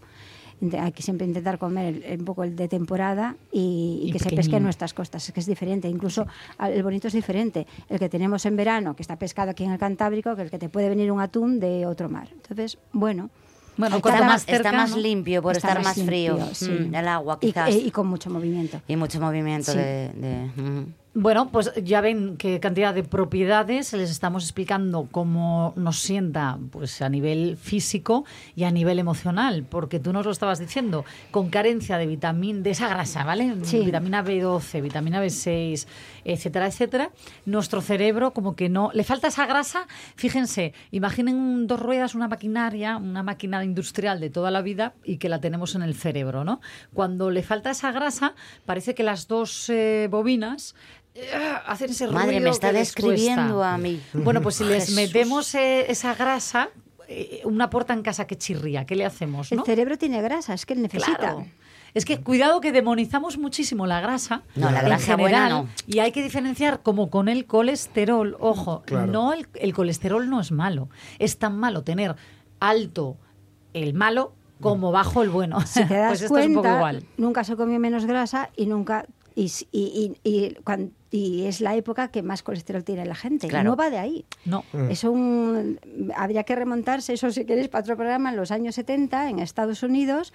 hay que siempre intentar comer el- un poco el de temporada y, y Y que se pesque en nuestras costas. Es que es diferente. Incluso el bonito es diferente. El que tenemos en verano, que está pescado aquí en el Cantábrico, que el que te puede venir un atún de otro mar. Entonces, bueno. Bueno, Está más más, cerca, está más ¿no? limpio por estar más más, frío. limpio, sí. Mm, el agua, y, quizás. eh, y con mucho movimiento. Y mucho movimiento Sí. de... de- mm. Bueno, pues ya ven qué cantidad de propiedades les estamos explicando cómo nos sienta pues a nivel físico y a nivel emocional, porque tú nos lo estabas diciendo, con carencia de vitamina de esa grasa, ¿vale? Sí. Vitamina B12, vitamina B6, etcétera, etcétera, nuestro cerebro como que no le falta esa grasa. Fíjense, imaginen dos ruedas, una maquinaria, una máquina industrial de toda la vida y que la tenemos en el cerebro, ¿no? Cuando le falta esa grasa, parece que las dos eh, bobinas hacen ese Madre, ruido me está que describiendo a mí. Bueno, pues si les Jesús. metemos eh, esa grasa, eh, una puerta en casa que chirría, ¿qué le hacemos? El no? cerebro tiene grasa, es que él necesita. Claro. Es que cuidado que demonizamos muchísimo la grasa. No, la en grasa buena general, no. Y hay que diferenciar como con el colesterol. Ojo, Claro. no el, el colesterol no es malo. Es tan malo tener alto el malo como bajo el bueno. Si te das pues esto es un poco cuenta, igual. nunca se comió menos grasa y nunca y, y, y- y es la época que más colesterol tiene la gente. Claro. No va de ahí. No. Es un, habría que remontarse, eso si queréis, para otro programa, en los años 70 en Estados Unidos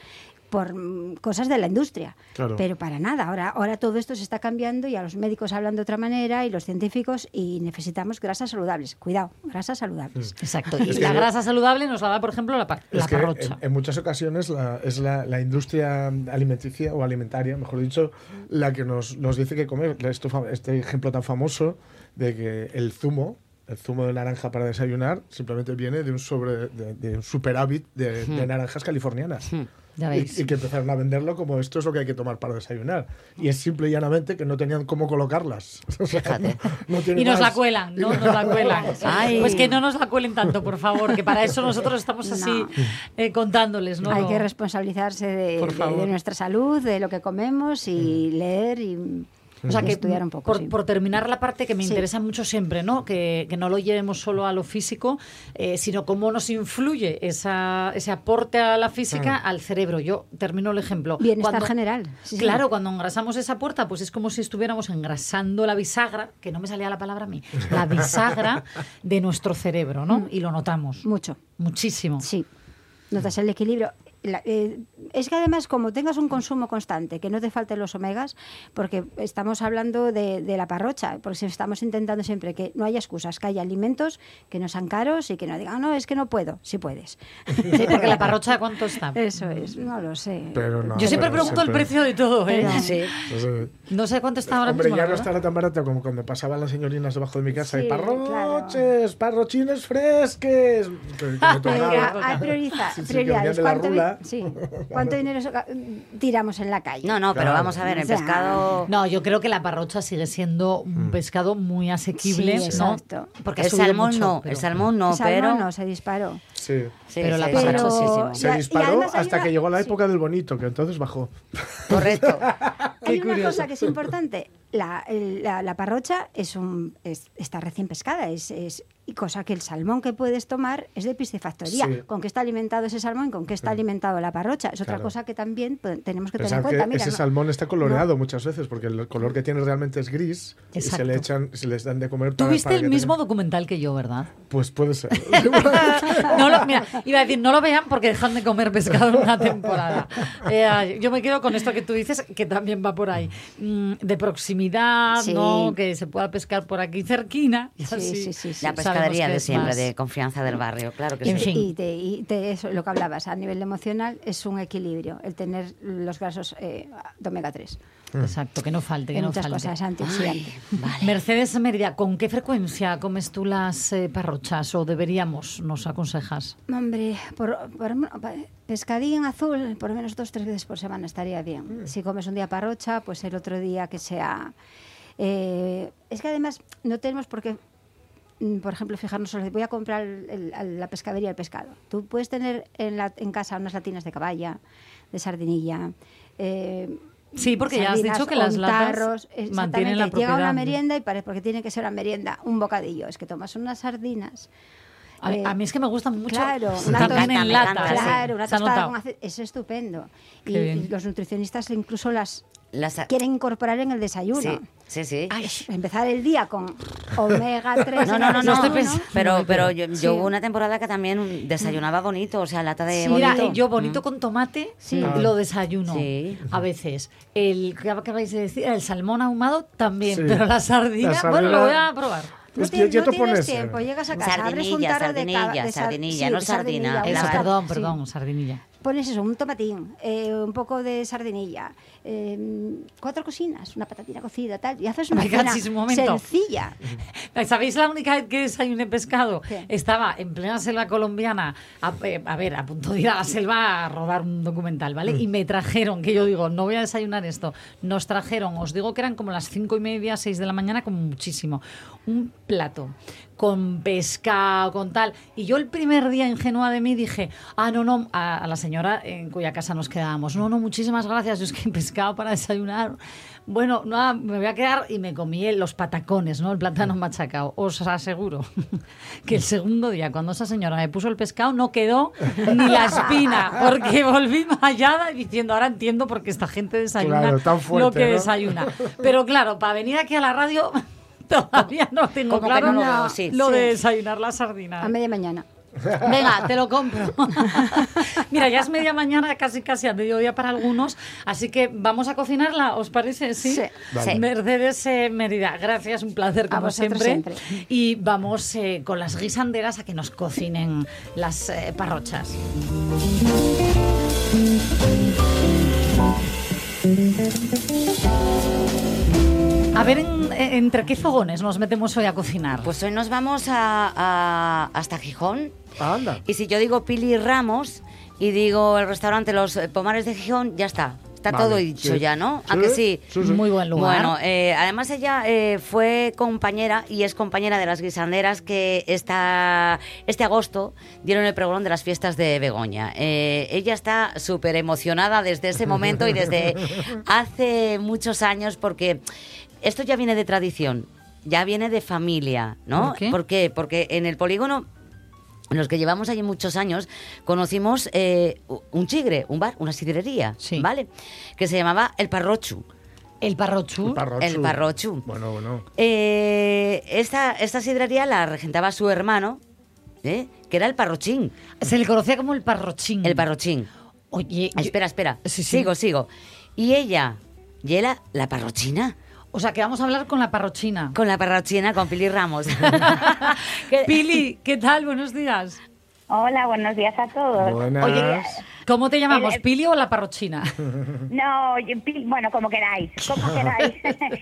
por mm, cosas de la industria. Claro. Pero para nada. Ahora, ahora todo esto se está cambiando y a los médicos hablan de otra manera y los científicos y necesitamos grasas saludables. Cuidado, grasas saludables. Exacto. Y Es la yo- grasa saludable nos la da, por ejemplo, la, pa- Es la que parrocha. en, en muchas ocasiones la- es la, la industria alimenticia o alimentaria, mejor dicho, la que nos, nos dice que comer. Esto fa- este ejemplo tan famoso de que el zumo el zumo de naranja para desayunar simplemente viene de un sobre de, de un superávit de, de naranjas californianas. Ya Y, veis. y que empezaron a venderlo como esto es lo que hay que tomar para desayunar. Y es simple y llanamente que no tenían cómo colocarlas. O sea, Fíjate. no- no tiene Y nos más. la cuelan, ¿no? Nos la cuelan. Ay. Pues que no nos la cuelen tanto, por favor, que para eso nosotros estamos así No. eh, contándoles, ¿no? Hay que responsabilizarse de, nuestra salud, de lo que comemos y leer y O sea, que estudiar un poco. por, sí. por terminar la parte que me Sí. interesa mucho siempre, ¿no? Que, que no lo llevemos solo a lo físico, eh, sino cómo nos influye esa, ese aporte a la física al cerebro. Yo termino el ejemplo. Bienestar Cuando- general. sí, sí. Claro, cuando engrasamos esa puerta, pues es como si estuviéramos engrasando la bisagra, que no me salía la palabra a mí, la bisagra de nuestro cerebro, ¿no? Y lo notamos Mucho. muchísimo. Sí. Notas el equilibrio. La- eh, es que además, como tengas un consumo constante, que no te falten los omegas, porque estamos hablando de, de la parrocha, porque si estamos intentando siempre que no haya excusas, que haya alimentos que no sean caros y que no digan, no, es que no puedo, si puedes. Sí, porque la parrocha, ¿cuánto está? Eso es, no lo sé. Pero no, Yo siempre pero pregunto el siempre- precio de todo, ¿eh? Pero- Sí. No sé cuánto está ahora Hombre, mismo. ya no estará tan barato como cuando pasaban las señorinas debajo de mi casa Sí, y parroches, parrochines fresques. Que- que Ah, hay prioriza- Sí, sí, que prioridades. venían de la ¿Cuánto, sí. ¿Cuánto dinero tiramos en la calle? No, no, pero Claro. vamos a ver, el O sea, pescado... No, yo creo que la parrocha sigue siendo un pescado muy asequible, Sí, ¿no? exacto. Porque el salmón mucho, no, pero- el salmón no, El salmón pero... no, se disparó. Sí. Sí, Pero la sí, parrocha sí, sí. muchísimo. Se Y y disparó hay hasta una- que llegó la sí. época del bonito, que entonces bajó. Correcto. Hay una curioso. cosa que es importante. La, la- la parrocha es un, es- está recién pescada, es, es- y cosa que el salmón que puedes tomar es de piscifactoría. Sí. ¿Con qué está alimentado ese salmón? ¿Con qué está alimentado la parrocha? Es otra Claro. cosa que también pues, tenemos que tener en que cuenta. Mira, ese no- salmón está coloreado muchas veces, porque el color que tiene realmente es gris y Exacto. se le echan, se les dan de comer Tú para- viste para el mismo tengan- documental que yo, ¿verdad? Pues puede ser. No lo, mira, iba a decir, no lo vean porque dejan de comer pescado en una temporada. Eh, yo me quedo con esto que tú dices, que también va por ahí. Mm, de proximidad, Sí. ¿no? Que se pueda pescar por aquí cerquina. y Sí, así sí, sí, sí. La pescadería de siempre, más- de confianza del barrio, claro que En sí. Y, te- y te- eso, lo que hablabas, a nivel emocional, es un equilibrio el tener los grasos eh, de omega 3. Exacto, que no falte, que no muchas falte. cosas antioxidantes. Mercedes Mérida, ¿con qué frecuencia comes tú las eh, parrochas o deberíamos, nos aconsejas? Hombre, por, por- pescadín azul, por lo menos dos tres veces por semana estaría bien. Si comes un día parrocha, pues el otro día que sea... eh, es que además no tenemos por qué, mm, por ejemplo, fijarnos solo, voy a comprar el- el- la pescadería el pescado. Tú puedes tener en, la- en casa unas latinas de caballa, de sardinilla. eh, Sí, porque ya has dicho que las latas ontarros, mantienen la exactamente. Llega una propiedad. merienda y parece porque tiene que ser una merienda, un bocadillo. Es que tomas unas sardinas, A, Eh, a mí es que me gustan mucho Claro, una tostada, en lata. Claro, una tostada con aceite, es estupendo. Y los nutricionistas incluso las Las- quieren incorporar en el desayuno. Sí, sí, sí. Empezar el día con omega 3. No, no, no, no. estoy pensando. Pero, pero yo, Sí. yo hubo una temporada que también desayunaba bonito, o sea, lata de Sí, Mira, bonito. eh, yo bonito con tomate Sí. lo desayuno Sí. a veces. El que acabáis de decir, el salmón ahumado también, Sí. pero la sardina, La bueno, lo sardina- voy a probar. No, Hostia, tienes, ya no te tienes pones, tiempo, eh, llegas a casa, abres un Sardinilla, tarro de sardinilla, de sar- sardinilla, sí, no sardina, Eso, perdón, sí. perdón, sardinilla. Pones eso, un tomatín, eh, un poco de sardinilla, eh, cuatro cocinas, una patatina cocida, tal, y haces una cena un sencilla. ¿Sabéis la única vez que desayuné pescado? ¿Qué? Estaba en plena selva colombiana, a, eh, a ver, a punto de ir a la selva a rodar un documental, ¿vale? Mm. Y me trajeron, que yo digo, no voy a desayunar esto, nos trajeron, os digo que eran como las cinco y media, seis de la mañana, como muchísimo, un plato con pescado, con tal. Y yo el primer día ingenua de mí dije, ah, no, no, a, a la señora en cuya casa nos quedábamos, no, no, muchísimas gracias, yo es que pescado para desayunar. Bueno, nada, me voy a quedar y me comí los patacones, ¿no? El plátano machacado. Os aseguro que el segundo día, cuando esa señora me puso el pescado, no quedó ni la espina, porque volví mallada diciendo, ahora entiendo por qué esta gente desayuna Claro, tan lo fuerte, que ¿no? desayuna. Pero claro, para venir aquí a la radio todavía no tengo Como que claro no lo veo, sí. lo Sí. de desayunar la sardina. A media mañana. Venga, te lo compro. Mira, ya es media mañana, casi casi a mediodía para algunos, así que vamos a cocinarla, ¿os parece? Sí. Sí. Vale. Mercedes eh, Mérida, gracias, un placer como siempre. Y vamos eh, con las guisanderas a que nos cocinen las eh, parrochas. A ver, en- en- ¿entre qué fogones nos metemos hoy a cocinar? Pues hoy nos vamos a, a- hasta Gijón. Ah, anda. Y si yo digo Pili Ramos y digo el restaurante Los eh, Pomares de Gijón, ya está. Está Vale, todo dicho sí. ya, ¿no? Sí, ¿A que sí? sí, sí. Muy buen lugar. Bueno, eh, además ella eh, fue compañera y es compañera de las guisanderas que esta, este agosto dieron el pregón de las fiestas de Begoña. Eh, ella está súper emocionada desde ese momento y desde hace muchos años porque esto ya viene de tradición, ya viene de familia, ¿no? ¿Por qué? ¿Por qué? Porque en el polígono los que llevamos allí muchos años, conocimos eh, un chigre, un bar, una sidrería, Sí. ¿vale? Que se llamaba El Parrochu. el parrochu. El parrochu. El parrochu. Bueno, bueno. Eh, esta, esta sidrería la regentaba su hermano, ¿eh? que era el parrochín. Se le conocía como el parrochín. El parrochín. Oye, Ah, espera, espera. Sí, sí. Sigo, sigo. Y ella, y era la parrochina. O sea, que vamos a hablar con la parrochina. Con la parrochina, con Pili Ramos. Pili, ¿qué tal? Buenos días. Hola, buenos días a todos. Buenas. Oye, ¿cómo te llamamos? ¿Pili o la parrochina? No, bueno, como queráis, como queráis.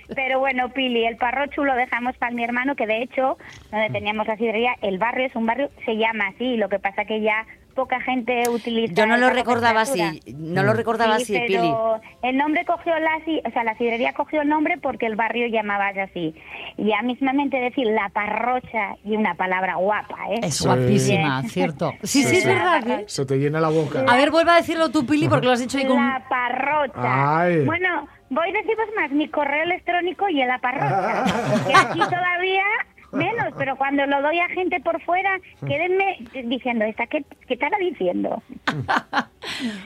Pero bueno, Pili, el parrochu lo dejamos para mi hermano, que de hecho, donde teníamos la sidrería, el barrio es un barrio, se llama así, lo que pasa que ya poca gente utiliza. Yo no lo recordaba así, no lo recordaba Sí, así, Pili. pero el nombre cogió la, o sea, la sidrería cogió el nombre porque el barrio llamaba así. Ya mismamente decir la parrocha y una palabra guapa, ¿eh? Es Sí. guapísima, cierto. Sí, sí, Sí, es sí. verdad. ¿eh? Se te llena la boca. A ver, vuelve a decirlo tú, Pili, porque lo has dicho ahí con... La parrocha. Ay. Bueno, voy a deciros más, mi correo electrónico y en la parrocha. que aquí todavía menos, pero cuando lo doy a gente por fuera, quédenme diciendo, ¿esta qué, qué estará diciendo?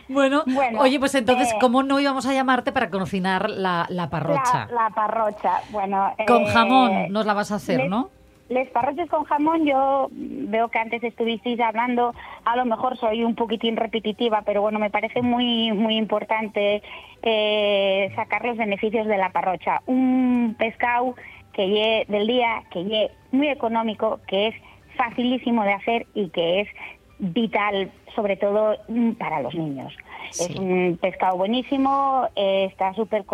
Bueno, Bueno, oye, pues entonces, eh, ¿cómo no íbamos a llamarte para cocinar la, la parrocha? La, la parrocha, bueno. Con eh, jamón nos la vas a hacer, les- ¿no? Les parrochas con jamón, yo veo que antes estuvisteis hablando, a lo mejor soy un poquitín repetitiva, pero bueno, me parece muy muy importante eh, sacar los beneficios de la parrocha. Un pescado que lle del día, que lle muy económico, que es facilísimo de hacer y que es vital, sobre todo mm, para los niños. Sí. Es un pescado buenísimo, eh, está súper...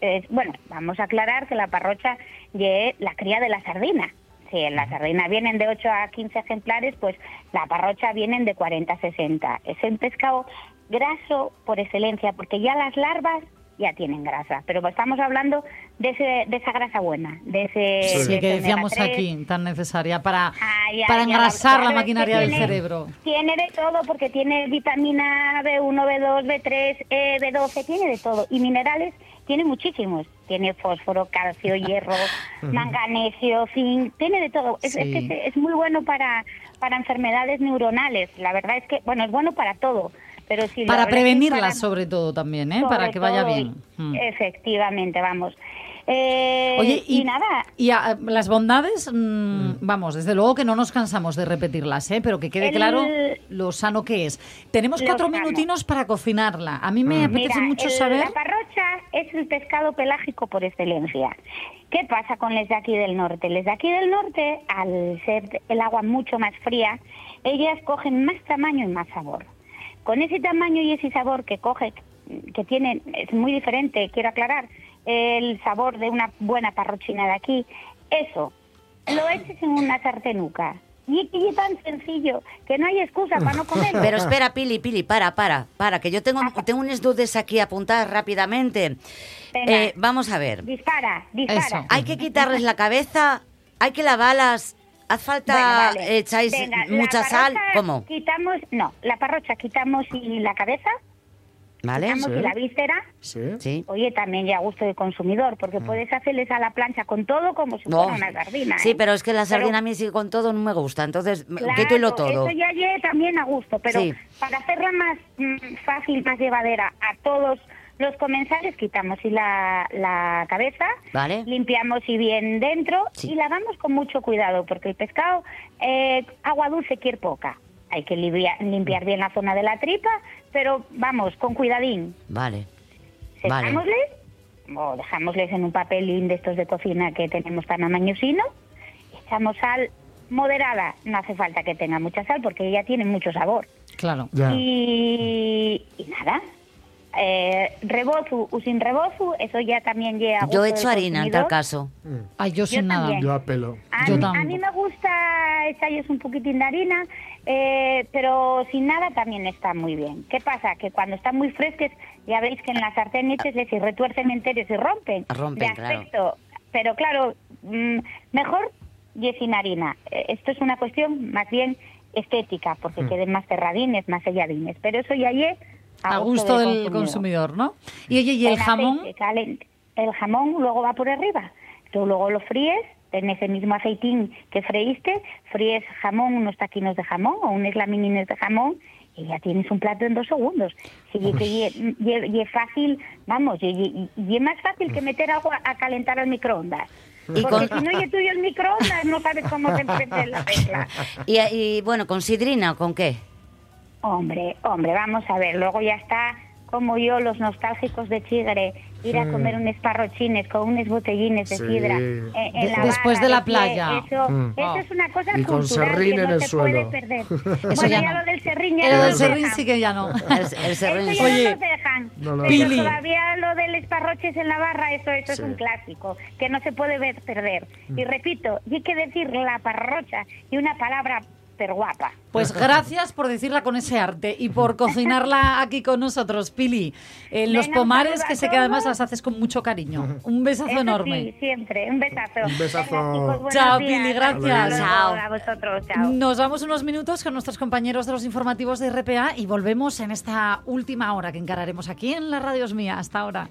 eh, bueno, vamos a aclarar que la parrocha lle la cría de la sardina. Si en la sardina vienen de 8 a 15 ejemplares, pues la parrocha vienen de 40 a 60. Es un pescado graso por excelencia, porque ya las larvas ya tienen grasa, pero estamos hablando de, ese, de esa grasa buena, de ese... Sí, de que decíamos omega 3. aquí, tan necesaria para, ay, para engrasar la claro, maquinaria del tiene- cerebro. Tiene de todo, porque tiene vitamina B1, B2, B3, eh, B12, tiene de todo. Y minerales tiene muchísimos. Tiene fósforo, calcio, hierro, manganesio, zinc, tiene de todo. Es, es Sí. que es, es muy bueno para, para enfermedades neuronales. La verdad es que, bueno, es bueno para todo. Pero si lo Para prevenirlas, para- sobre todo, también, ¿eh? Para que vaya todo, bien. Mm. Efectivamente, vamos. Eh, Oye, y, y nada, y a- las bondades, mm, vamos, desde luego que no nos cansamos de repetirlas, ¿eh? pero que quede El- claro lo sano que es. Tenemos cuatro sano. minutinos para cocinarla. A mí me apetece Mira, mucho el- saber. La parrocha es el pescado pelágico por excelencia. ¿Qué pasa con les de aquí del norte? Les de aquí del norte, al ser el agua mucho más fría, ellas cogen más tamaño y más sabor. Con ese tamaño y ese sabor que coge, que tiene, es muy diferente, quiero aclarar, el sabor de una buena parrochina de aquí, eso, lo eches en una sartenuca. Y es tan sencillo que no hay excusa para no comerlo. Pero espera, Pili, Pili, para, para, para, que yo tengo, tengo unas dudas aquí apuntadas rápidamente. Venga. Eh, vamos a ver. Dispara, dispara. Eso. Hay que quitarles la cabeza, hay que lavarlas, hace falta, Bueno, vale. echáis Venga, la mucha sal, ¿cómo? Quitamos, no, la parrocha quitamos y la cabeza, ¿Vale? quitamos Sí. y la víscera. Sí. Oye, también ya a gusto del consumidor, porque puedes hacerles a la plancha con todo como si No. fuera una sardina. Sí, ¿eh? pero es que la Pero- sardina a mí sí con todo no me gusta, entonces Claro, quítelo todo. Eso ya lleve también a gusto, pero Sí. para hacerla más mm, fácil, más llevadera a todos los comensales, quitamos y la, la cabeza, Vale. limpiamos y bien dentro Sí. y lavamos con mucho cuidado, porque el pescado, eh, agua dulce quiere poca. Hay que limpiar, limpiar bien la zona de la tripa, pero vamos, con cuidadín. Vale. Vale. Secámosles o dejámosles en un papelín de estos de cocina que tenemos tan amañosino. Echamos sal moderada, no hace falta que tenga mucha sal porque ella tiene mucho sabor. Claro. Ya. Y, y nada, eh, rebozo o sin rebozo, eso ya también llega Yo he hecho harina en tal caso. Ay, yo sin nada. Yo apelo. A, Yo mí- a mí me gusta echarles un poquitín de harina, eh, pero sin nada también está muy bien. ¿Qué pasa? Que cuando están muy fresques, ya veis que en la sartén y retuercen enteros y rompen. Rompen, de claro. Pero claro, mm, mejor y sin harina. Eh, Esto es una cuestión más bien estética, porque Hmm. queden más cerradines, más selladines. Pero eso ya es A gusto del consumidor, ¿no? Y oye, ¿y el jamón? caliente. El jamón luego va por arriba. Tú luego lo fríes en ese mismo aceitín que freíste, fríes jamón, unos taquinos de jamón o unos laminines de jamón y ya tienes un plato en dos segundos. Sí, y, es fácil, vamos, y, es más fácil que meter agua a calentar al microondas. Y Porque con- si no es tuyo el microondas, no sabes cómo se prende la tecla. Y, y, bueno, ¿con sidrina o con qué? Hombre, hombre, vamos a ver, luego ya está como yo, los nostálgicos de Chigre, ir a comer unos parrochines con unos botellines de Sí. sidra eh, en la después barra de la playa. Eso, Mm. eso Oh. es una cosa Y con cultural serrín que en no el se suelo. puede perder. Eso bueno, ya ya no. lo del serrín ya El no del serrín dejan. sí que ya no. El, el serrín. Eso ya Oye, no nos dejan. no lo pero todavía lo de los parroches en la barra, eso, eso Sí. es un clásico, que no se puede ver perder. Y repito, y hay que decir la parrocha y una palabra guapa. Pues gracias por decirla con ese arte y por cocinarla aquí con nosotros, Pili. En los pomares, que sé que además las haces con mucho cariño. Un besazo enorme. Sí, siempre. Un besazo. Un besazo. Chao. Pili, gracias. Chao. A vosotros, chao. Nos vamos unos minutos con nuestros compañeros de los informativos de RPA y volvemos en esta última hora que encararemos aquí en la Radios Mía. Hasta ahora.